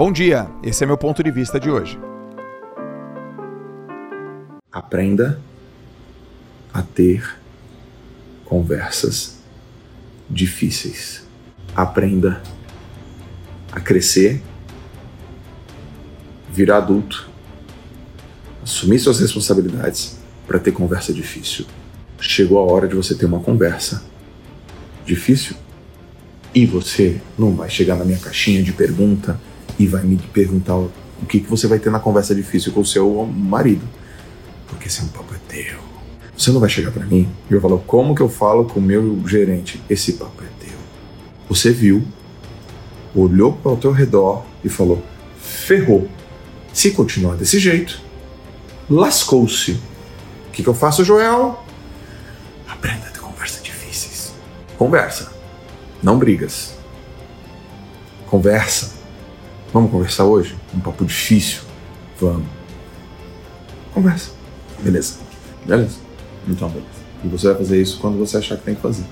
Bom dia, esse é meu ponto de vista de hoje. Aprenda a ter conversas difíceis. Aprenda a crescer, virar adulto, assumir suas responsabilidades para ter conversa difícil. Chegou a hora de você ter uma conversa difícil e você não vai chegar na minha caixinha de pergunta e vai me perguntar o que, que você vai ter na conversa difícil com o seu marido. Porque esse é um papo é teu. Você não vai chegar para mim e eu falar como que eu falo com o meu gerente. Esse papo é teu. Você viu, olhou para o teu redor e falou: ferrou. Se continuar desse jeito, lascou-se. O que, que eu faço, Joel? Aprenda ter conversas difíceis. Conversa, não brigas. Conversa Vamos conversar hoje? Um papo difícil? Vamos. Conversa. Beleza. Beleza? Então, beleza. E você vai fazer isso quando você achar que tem que fazer.